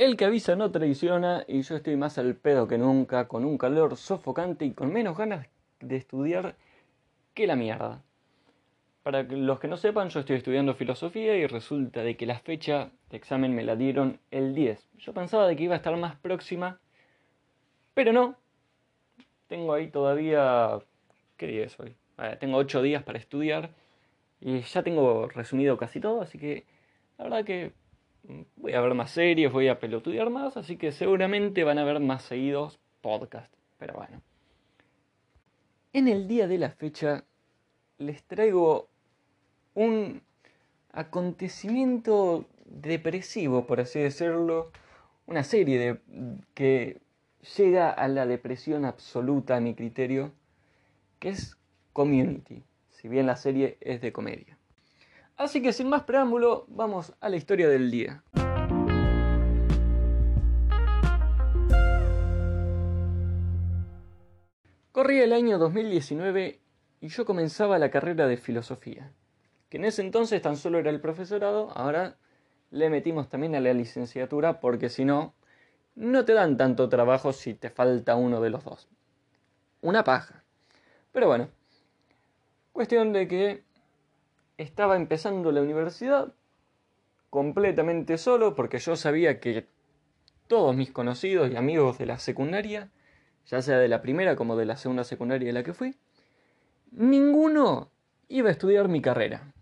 El que avisa no traiciona y yo estoy más al pedo que nunca, con un calor sofocante y con menos ganas de estudiar que la mierda. Para los que no sepan, yo estoy estudiando filosofía y resulta de que la fecha de examen me la dieron el 10. Yo pensaba de que iba a estar más próxima, pero no. Tengo ahí todavía... ¿Qué día es hoy? tengo 8 días para estudiar y ya tengo resumido casi todo, así que la verdad que voy a ver más series, voy a pelotudear más, así que seguramente van a ver más seguidos podcast. Pero bueno. En el día de la fecha les traigo un acontecimiento depresivo, por así decirlo, una serie que llega a la depresión absoluta a mi criterio, que es Community, si bien la serie es de comedia. Así que sin más preámbulo, vamos a la historia del día. Corría el año 2019 y yo comenzaba la carrera de filosofía, que en ese entonces tan solo era el profesorado, ahora le metimos también a la licenciatura porque si no, no te dan tanto trabajo si te falta uno de los dos. Una paja. Pero bueno, cuestión de que estaba empezando la universidad completamente solo porque yo sabía que todos mis conocidos y amigos de la secundaria, ya sea de la primera como de la segunda secundaria de la que fui, ninguno iba a estudiar mi carrera.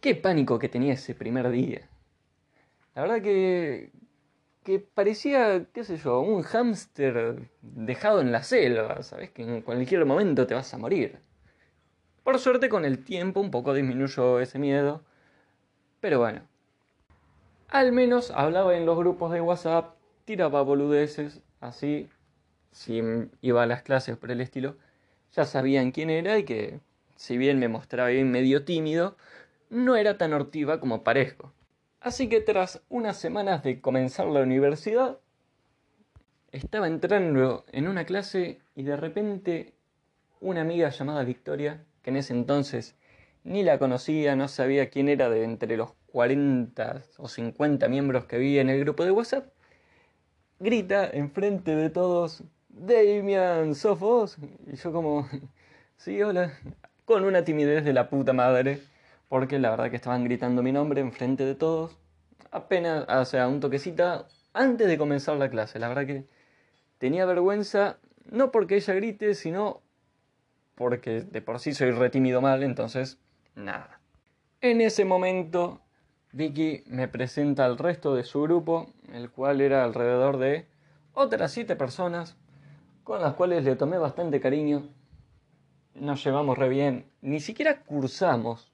Qué pánico que tenía ese primer día. La verdad que, que parecía, qué sé yo, un hámster dejado en la selva, ¿sabes? Que en cualquier momento te vas a morir. Por suerte con el tiempo un poco disminuyó ese miedo. Pero bueno. Al menos hablaba en los grupos de WhatsApp, tiraba boludeces, así, si iba a las clases por el estilo, ya sabían quién era y que, si bien me mostraba bien medio tímido, no era tan hortiva como parezco. Así que tras unas semanas de comenzar la universidad, estaba entrando en una clase y de repente una amiga llamada Victoria que en ese entonces ni la conocía, no sabía quién era de entre los 40 o 50 miembros que había en el grupo de WhatsApp, grita enfrente de todos, Damian, ¿sos vos? Y yo como, sí, hola, con una timidez de la puta madre, porque la verdad que estaban gritando mi nombre enfrente de todos, apenas, o sea, un toquecita antes de comenzar la clase, la verdad que tenía vergüenza, no porque ella grite, sino porque de por sí soy retímido mal, entonces nada. En ese momento, Vicky me presenta al resto de su grupo, el cual era alrededor de otras siete personas, con las cuales le tomé bastante cariño. Nos llevamos re bien, ni siquiera cursamos.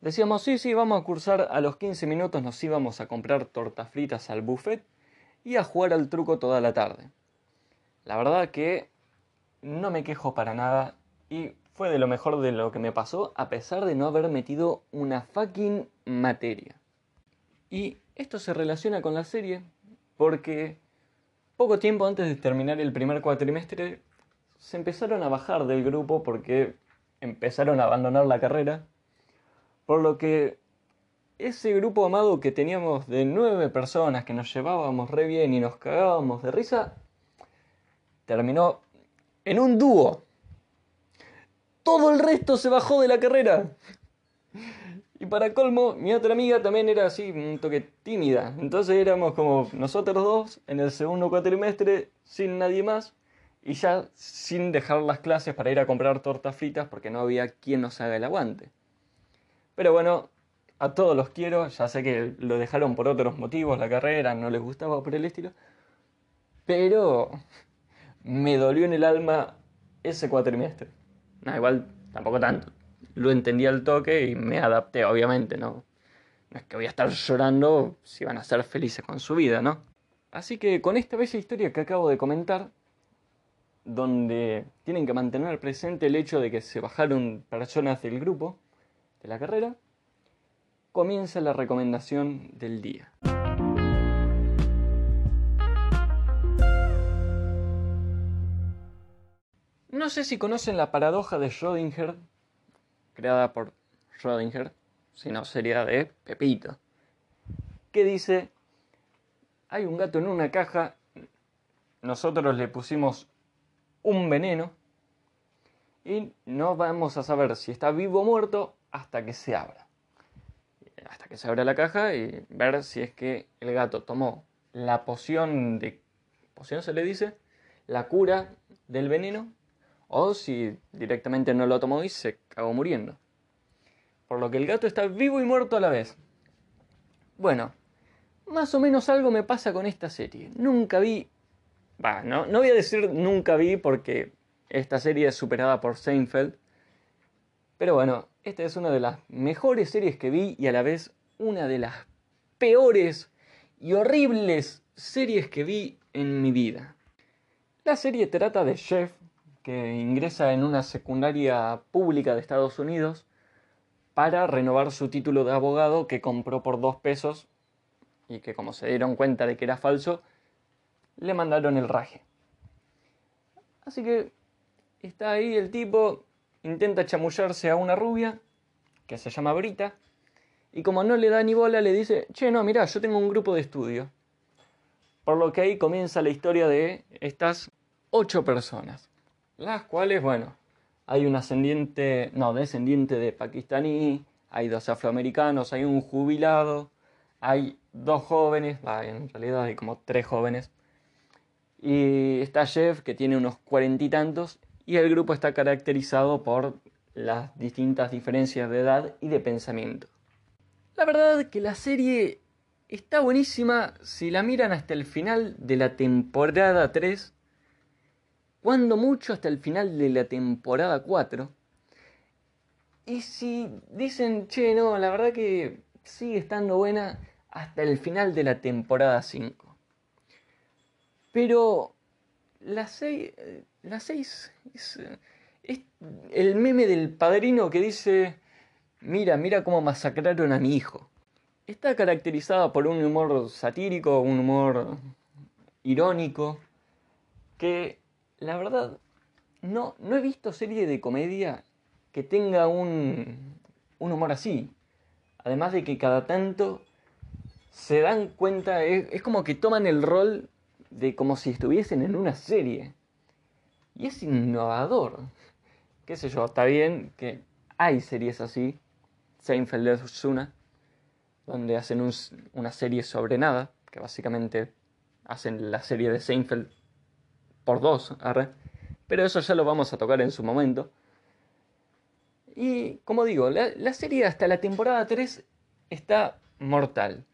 Decíamos, sí, sí, vamos a cursar, a los 15 minutos nos íbamos a comprar tortas fritas al buffet y a jugar al truco toda la tarde. La verdad que no me quejo para nada y fue de lo mejor de lo que me pasó a pesar de no haber metido una fucking materia. Y esto se relaciona con la serie porque poco tiempo antes de terminar el primer cuatrimestre se empezaron a bajar del grupo porque empezaron a abandonar la carrera. Por lo que ese grupo amado que teníamos de nueve personas que nos llevábamos re bien y nos cagábamos de risa, terminó en un dúo. Todo el resto se bajó de la carrera. Y para colmo, mi otra amiga también era así, un toque tímida. Entonces éramos como nosotros dos en el segundo cuatrimestre, sin nadie más, y ya sin dejar las clases para ir a comprar tortas fritas porque no había quien nos haga el aguante. Pero bueno, a todos los quiero, ya sé que lo dejaron por otros motivos, la carrera, no les gustaba por el estilo. Pero me dolió en el alma ese cuatrimestre. No, igual tampoco tanto. Lo entendí al toque y me adapté, obviamente, ¿no? No es que voy a estar llorando si van a ser felices con su vida, ¿no? Así que con esta bella historia que acabo de comentar, donde tienen que mantener presente el hecho de que se bajaron personas del grupo, de la carrera, comienza la recomendación del día. No sé si conocen la paradoja de Schrödinger, creada por Schrödinger, si no sería de Pepito, que dice, hay un gato en una caja, nosotros le pusimos un veneno y no vamos a saber si está vivo o muerto hasta que se abra. Hasta que se abra la caja y ver si es que el gato tomó la poción de... ¿Poción se le dice? La cura del veneno o si directamente no lo tomó y se cagó muriendo. Por lo que el gato está vivo y muerto a la vez. Bueno, más o menos algo me pasa con esta serie. Nunca vi... Va, no, no voy a decir nunca vi porque esta serie es superada por Seinfeld. Pero bueno, esta es una de las mejores series que vi y a la vez una de las peores y horribles series que vi en mi vida. La serie trata de Chef, que ingresa en una secundaria pública de Estados Unidos para renovar su título de abogado que compró por dos pesos y que como se dieron cuenta de que era falso, le mandaron el raje. Así que está ahí el tipo, intenta chamullarse a una rubia, que se llama Brita, y como no le da ni bola, le dice, che, no, mira, yo tengo un grupo de estudio. Por lo que ahí comienza la historia de estas ocho personas, las cuales, bueno, hay un ascendiente, no, descendiente de pakistaní, hay dos afroamericanos, hay un jubilado, hay dos jóvenes, en realidad hay como tres jóvenes, y está Jeff que tiene unos cuarenta y tantos, y el grupo está caracterizado por las distintas diferencias de edad y de pensamiento. La verdad es que la serie está buenísima si la miran hasta el final de la temporada 3, cuando mucho hasta el final de la temporada 4. Y si dicen, che, no, la verdad que sigue estando buena hasta el final de la temporada 5. Pero la 6 la 6 es, es, el meme del padrino que dice, mira, mira cómo masacraron a mi hijo. Está caracterizada por un humor satírico, un humor irónico, que la verdad no, no he visto serie de comedia que tenga un, un humor así. Además de que cada tanto se dan cuenta, es, como que toman el rol de como si estuviesen en una serie. Y es innovador. Qué sé yo, está bien que hay series así. Seinfeld es una. Donde hacen una serie sobre nada. Que básicamente hacen la serie de Seinfeld por dos. Pero eso ya lo vamos a tocar en su momento. Y como digo, la, la serie hasta la temporada 3 está mortal.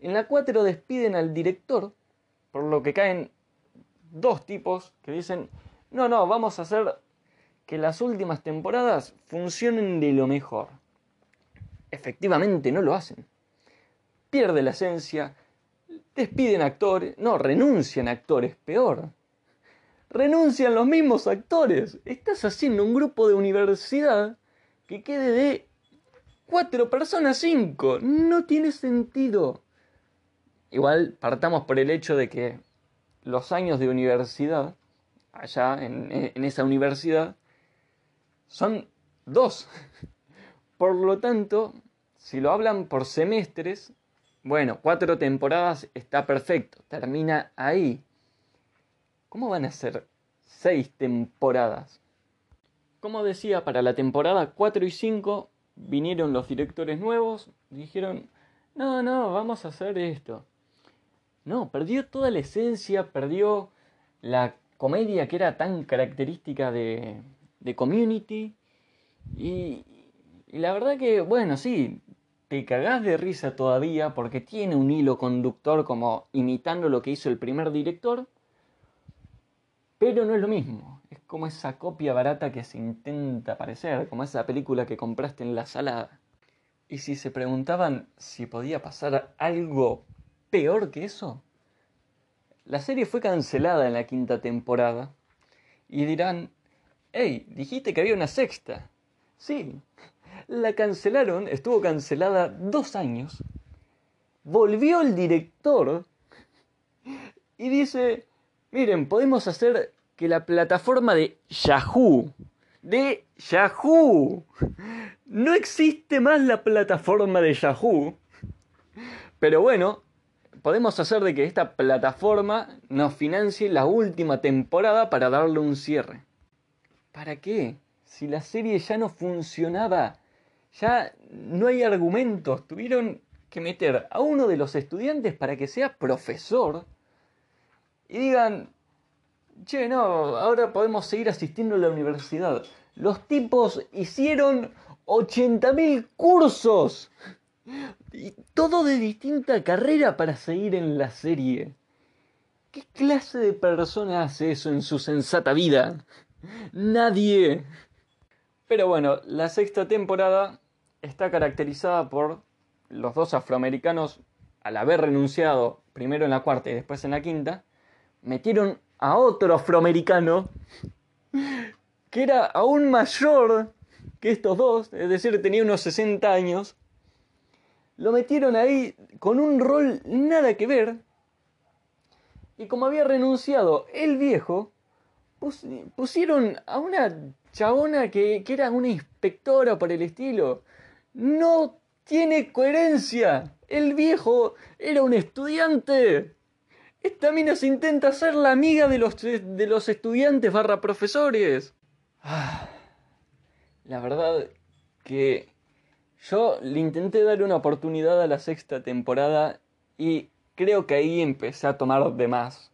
En la 4 despiden al director, por lo que caen dos tipos que dicen, no, no, vamos a hacer que las últimas temporadas funcionen de lo mejor. Efectivamente no lo hacen. Pierde la esencia, despiden actores, no, renuncian actores, peor. Renuncian los mismos actores. Estás haciendo un grupo de universidad que quede de cuatro personas, cinco. No tiene sentido. Igual partamos por el hecho de que los años de universidad, allá en, esa universidad, son dos. Por lo tanto, si lo hablan por semestres, bueno, cuatro temporadas está perfecto, termina ahí. ¿Cómo van a ser seis temporadas? Como decía, para la temporada 4 y 5 vinieron los directores nuevos, dijeron, no, no, vamos a hacer esto. No, perdió toda la esencia, perdió la comedia que era tan característica de, de Community. Y, y la verdad que, bueno, sí, te cagás de risa todavía porque tiene un hilo conductor como imitando lo que hizo el primer director, pero no es lo mismo. Es como esa copia barata que se intenta parecer, como esa película que compraste en la salada. Y si se preguntaban si podía pasar algo peor que eso? La serie fue cancelada en la quinta temporada. Y dirán, hey, dijiste que había una sexta. Sí, la cancelaron, estuvo cancelada dos años. Volvió el director y dice, miren, podemos hacer que la plataforma de Yahoo, de Yahoo, no existe más la plataforma de Yahoo, pero bueno, podemos hacer de que esta plataforma nos financie la última temporada para darle un cierre. ¿Para qué? Si la serie ya no funcionaba, ya no hay argumentos, tuvieron que meter a uno de los estudiantes para que sea profesor y digan, che, no, ahora podemos seguir asistiendo a la universidad. Los tipos hicieron 80.000 cursos. Y todo de distinta carrera para seguir en la serie. ¿Qué clase de persona hace eso en su sensata vida? Nadie. Pero bueno, la sexta temporada está caracterizada por los dos afroamericanos, al haber renunciado primero en la cuarta y después en la quinta, metieron a otro afroamericano que era aún mayor que estos dos, es decir, tenía unos 60 años, lo metieron ahí con un rol nada que ver. Y como había renunciado el viejo, pusieron a una chabona que, que era una inspectora por el estilo. No tiene coherencia. El viejo era un estudiante. Esta mina se intenta ser la amiga de los, de los estudiantes barra profesores. Ah, la verdad que yo le intenté dar una oportunidad a la sexta temporada y creo que ahí empecé a tomar de más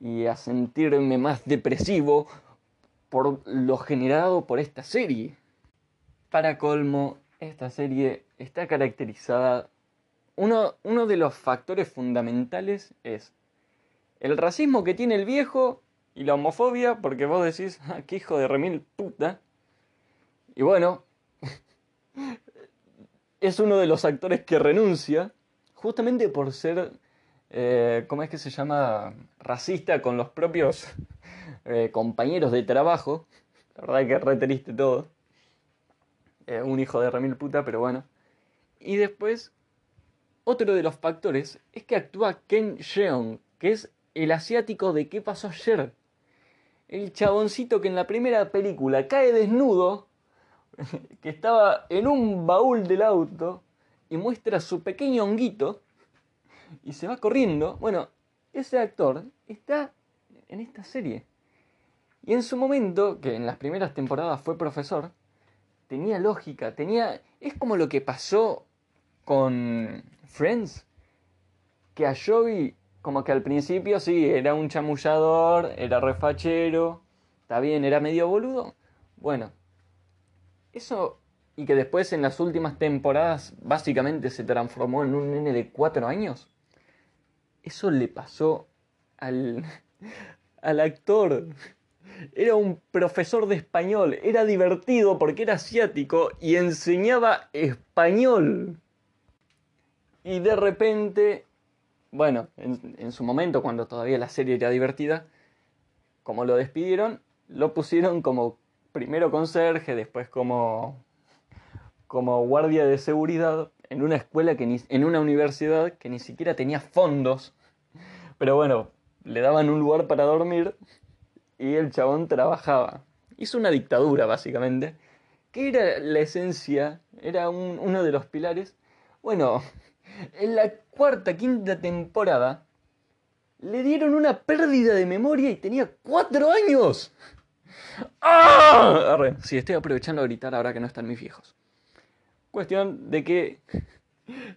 y a sentirme más depresivo por lo generado por esta serie. Para colmo, esta serie está caracterizada uno, de los factores fundamentales es el racismo que tiene el viejo y la homofobia, porque vos decís, ah, qué hijo de remil puta. Y bueno, es uno de los actores que renuncia, justamente por ser, eh, ¿cómo es que se llama? Racista con los propios eh, compañeros de trabajo. La verdad que re triste todo. Eh, un hijo de remil puta, pero bueno. Y después otro de los factores es que actúa Ken Jeong, que es el asiático de ¿Qué pasó ayer? El chaboncito que en la primera película cae desnudo, que estaba en un baúl del auto y muestra su pequeño honguito y se va corriendo. Bueno, ese actor está en esta serie. Y en su momento, que en las primeras temporadas fue profesor, tenía lógica, tenía... Es como lo que pasó con Friends, que a Joey, como que al principio sí, era un chamullador, era refachero, está bien, era medio boludo. Bueno, eso, y que después en las últimas temporadas básicamente se transformó en un nene de cuatro años. Eso le pasó al, al actor. Era un profesor de español, era divertido porque era asiático y enseñaba español. Y de repente, bueno, en, su momento, cuando todavía la serie era divertida, como lo despidieron, lo pusieron como primero conserje, después como, como guardia de seguridad en una escuela que ni, en una universidad que ni siquiera tenía fondos. Pero bueno, le daban un lugar para dormir y el chabón trabajaba. Hizo una dictadura, básicamente, que era la esencia, era uno de los pilares. Bueno, en la cuarta, quinta temporada, le dieron una pérdida de memoria y tenía cuatro años. ¡Ah! Sí, estoy aprovechando a gritar ahora que no están mis viejos. Cuestión de que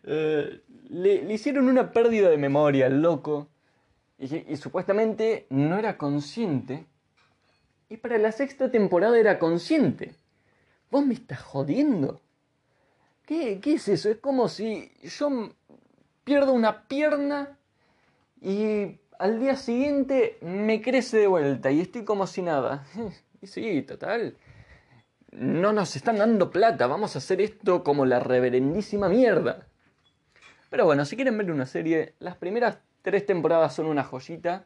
eh, le, hicieron una pérdida de memoria al loco y, y supuestamente no era consciente. Y para la sexta temporada era consciente. ¿Vos me estás jodiendo? ¿Qué, es eso? Es como si yo pierdo una pierna y al día siguiente me crece de vuelta y estoy como si nada. Y sí, total. No nos están dando plata, vamos a hacer esto como la reverendísima mierda. Pero bueno, si quieren ver una serie, las primeras tres temporadas son una joyita.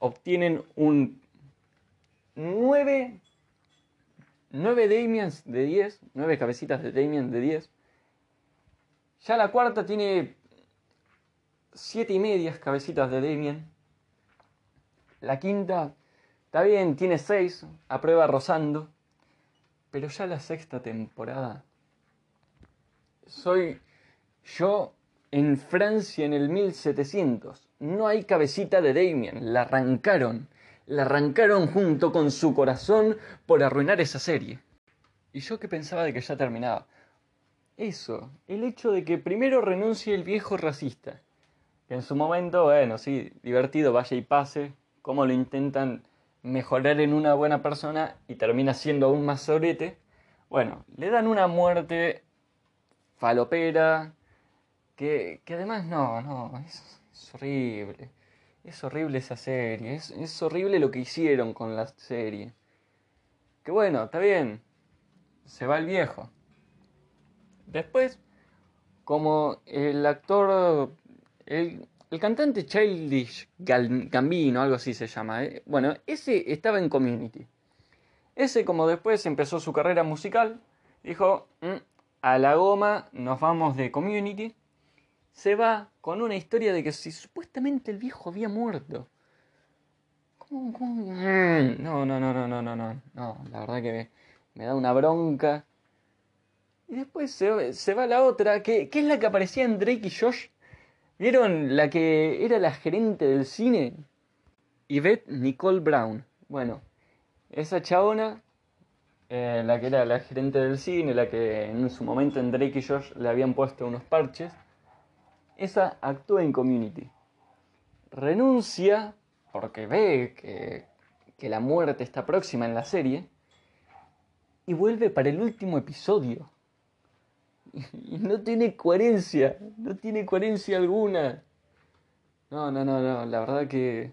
Obtienen un 9 9 Damians de 10, 9 cabecitas de Damien de 10. Ya la cuarta tiene 7 y medias cabecitas de Damien. La quinta está bien, tiene 6, a prueba rozando. Pero ya la sexta temporada. Soy yo en Francia en el 1700. No hay cabecita de Damien, la arrancaron. La arrancaron junto con su corazón por arruinar esa serie. Y yo que pensaba de que ya terminaba. Eso, el hecho de que primero renuncie el viejo racista. Que en su momento, bueno, sí, divertido, vaya y pase. Cómo lo intentan mejorar en una buena persona y termina siendo aún más sorete. Bueno, le dan una muerte falopera, que, que además no, no, es, horrible. Es horrible esa serie, es, horrible lo que hicieron con la serie. Que bueno, está bien, se va el viejo. Después, como el actor, el, el cantante Childish Gambino, algo así se llama, ¿eh? bueno, ese estaba en Community. Ese como después empezó su carrera musical, dijo, mm, a la goma, nos vamos de Community, se va con una historia de que si supuestamente el viejo había muerto. ¿Cómo, cómo? No, no, no, no, no, no, no. No, la verdad que me, me da una bronca. Y después se, va la otra, que, es la que aparecía en Drake y Josh. ¿Vieron? La que era la gerente del cine. Yvette Nicole Brown. Bueno, esa chabona, eh, la que era la gerente del cine, la que en su momento en Drake y Josh le habían puesto unos parches esa actúa en Community. Renuncia porque ve que, la muerte está próxima en la serie y vuelve para el último episodio. Y no tiene coherencia, no tiene coherencia alguna. No, no, no, no, la verdad que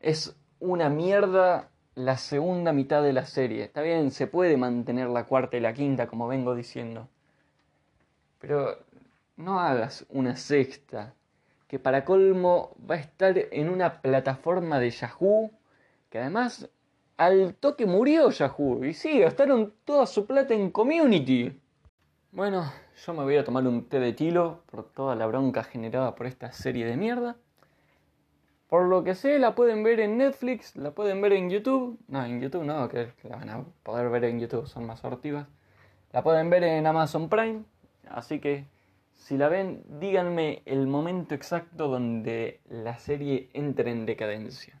es una mierda la segunda mitad de la serie. Está bien, se puede mantener la cuarta y la quinta, como vengo diciendo. Pero no hagas una sexta, que para colmo va a estar en una plataforma de Yahoo, que además al toque murió Yahoo. Y sí, gastaron toda su plata en community. Bueno, yo me voy a tomar un té de tilo por toda la bronca generada por esta serie de mierda. Por lo que sé, la pueden ver en Netflix, la pueden ver en YouTube. No, en YouTube no, que la van a poder ver en YouTube, son más sortivas. La pueden ver en Amazon Prime. Así que, si la ven, díganme el momento exacto donde la serie entra en decadencia.